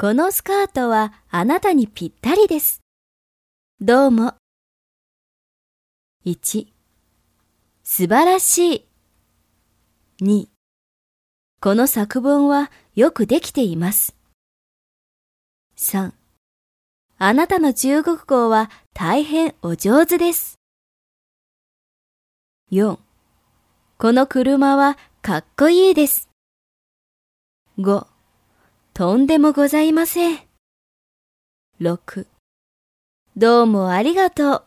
このスカートはあなたにぴったりです。どうも。1、素晴らしい。2、この作文はよくできています。3、あなたの中国語は大変お上手です。4、この車はかっこいいです。5、とんでもございません。6、どうもありがとう。